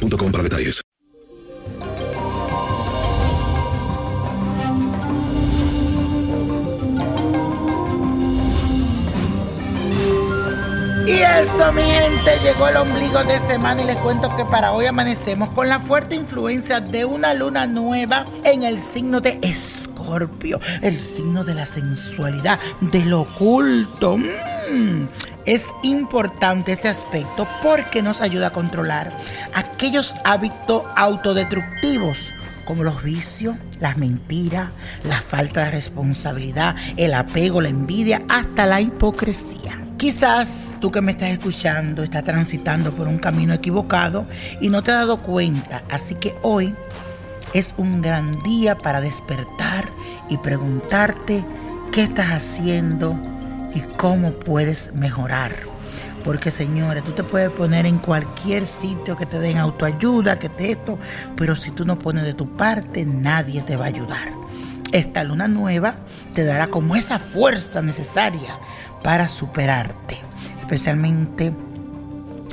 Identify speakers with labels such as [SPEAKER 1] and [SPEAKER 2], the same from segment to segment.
[SPEAKER 1] para detalles.
[SPEAKER 2] Y eso, mi gente, llegó el ombligo de semana y les cuento que para hoy amanecemos con la fuerte influencia de una luna nueva en el signo de Escorpio, el signo de la sensualidad, del oculto. Es importante este aspecto porque nos ayuda a controlar aquellos hábitos autodestructivos como los vicios, las mentiras, la falta de responsabilidad, el apego, la envidia, hasta la hipocresía. Quizás tú que me estás escuchando estás transitando por un camino equivocado y no te has dado cuenta, así que hoy es un gran día para despertar y preguntarte qué estás haciendo y cómo puedes mejorar. Porque señores, tú te puedes poner en cualquier sitio que te den autoayuda, que te esto, pero si tú no pones de tu parte, nadie te va a ayudar. Esta luna nueva te dará como esa fuerza necesaria para superarte. Especialmente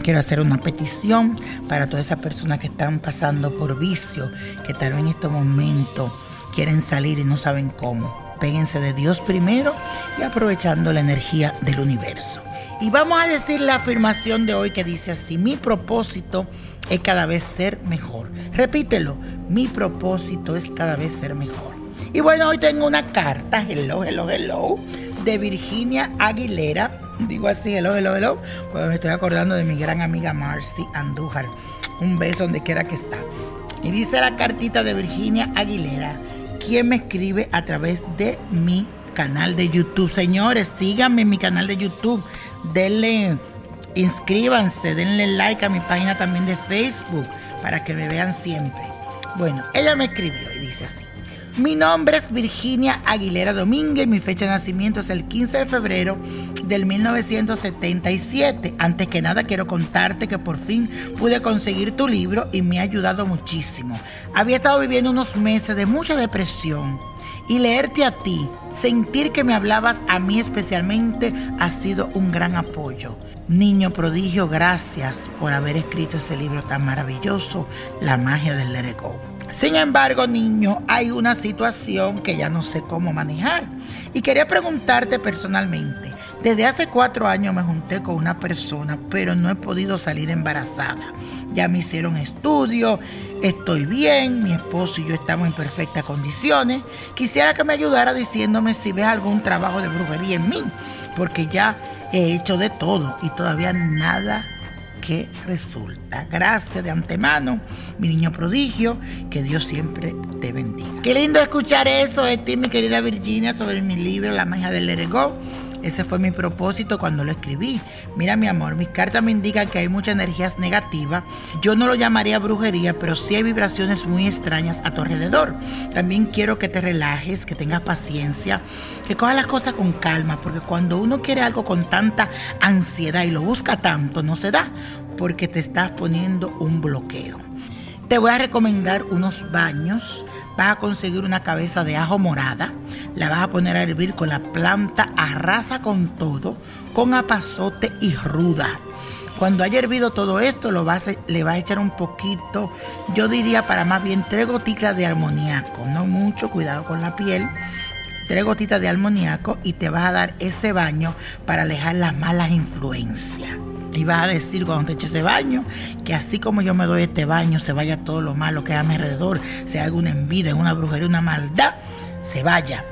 [SPEAKER 2] quiero hacer una petición para todas esas personas que están pasando por vicio, que tal vez en este momento quieren salir y no saben cómo. Péguense de Dios primero y aprovechando la energía del universo. Y vamos a decir la afirmación de hoy que dice así, mi propósito es cada vez ser mejor. Repítelo, mi propósito es cada vez ser mejor. Y bueno, hoy tengo una carta, hello, hello, hello, de Virginia Aguilera. Digo así, hello, hello, hello, porque me estoy acordando de mi gran amiga Marcy Andújar. Un beso donde quiera que está. Y dice la cartita de Virginia Aguilera, quien me escribe a través de mi canal de YouTube. Señores, síganme en mi canal de YouTube. Denle, inscríbanse, denle like a mi página también de Facebook para que me vean siempre. Bueno, ella me escribió y dice así. Mi nombre es Virginia Aguilera Domínguez, mi fecha de nacimiento es el 15 de febrero del 1977. Antes que nada quiero contarte que por fin pude conseguir tu libro y me ha ayudado muchísimo. Había estado viviendo unos meses de mucha depresión y leerte a ti, sentir que me hablabas a mí especialmente, ha sido un gran apoyo. Niño prodigio, gracias por haber escrito ese libro tan maravilloso, La magia del Let Go. Sin embargo, niño, hay una situación que ya no sé cómo manejar. Y quería preguntarte personalmente. Desde hace cuatro años me junté con una persona, pero no he podido salir embarazada. Ya me hicieron estudios, estoy bien, mi esposo y yo estamos en perfectas condiciones. Quisiera que me ayudara diciéndome si ves algún trabajo de brujería en mí, porque ya he hecho de todo y todavía nada qué resulta. Gracias de antemano, mi niño prodigio, que Dios siempre te bendiga. Qué lindo escuchar eso de ti, mi querida Virginia, sobre mi libro La magia del Let ese fue mi propósito cuando lo escribí. Mira mi amor, mis cartas me indican que hay muchas energías negativas. Yo no lo llamaría brujería, pero sí hay vibraciones muy extrañas a tu alrededor. También quiero que te relajes, que tengas paciencia, que cojas las cosas con calma, porque cuando uno quiere algo con tanta ansiedad y lo busca tanto, no se da, porque te estás poniendo un bloqueo. Te voy a recomendar unos baños vas a conseguir una cabeza de ajo morada, la vas a poner a hervir con la planta, arrasa con todo, con apazote y ruda. Cuando haya hervido todo esto, lo vas le vas a echar un poquito, yo diría para más bien tres gotitas de armoniaco, no mucho, cuidado con la piel, tres gotitas de armoniaco y te vas a dar ese baño para alejar las malas influencias. Y vas a decir cuando te eches ese baño, que así como yo me doy este baño, se vaya todo lo malo que hay a mi alrededor, sea alguna envidia, una brujería, una maldad, se vaya.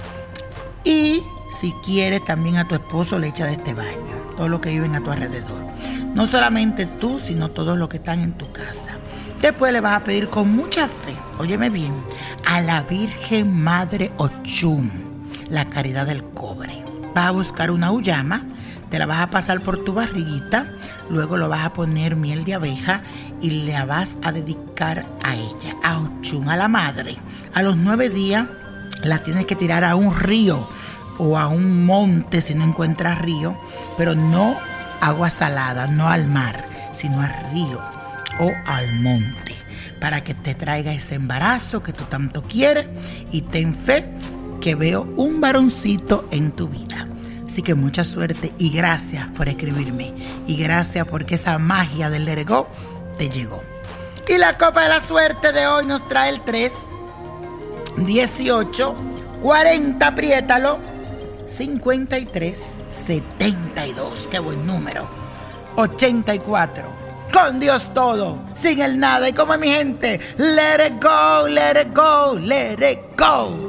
[SPEAKER 2] Y si quieres, también a tu esposo le echa de este baño, todo lo que viven a tu alrededor. No solamente tú, sino todos los que están en tu casa. Después le vas a pedir con mucha fe, óyeme bien, a la Virgen Madre Ochum, la caridad del cobre. Vas a buscar una uyama te la vas a pasar por tu barriguita, luego lo vas a poner miel de abeja y le vas a dedicar a ella, a Ochun, a la madre. A los nueve días la tienes que tirar a un río o a un monte si no encuentras río, pero no agua salada, no al mar, sino al río o al monte, para que te traiga ese embarazo que tú tanto quieres y ten fe que veo un varoncito en tu vida. Así que mucha suerte y gracias por escribirme. Y gracias porque esa magia del Lerego te llegó. Y la copa de la suerte de hoy nos trae el 3, 18, 40, apriétalo, 53, 72, qué buen número, 84. Con Dios todo, sin el nada. Y como mi gente, let it go, let it go, let it go.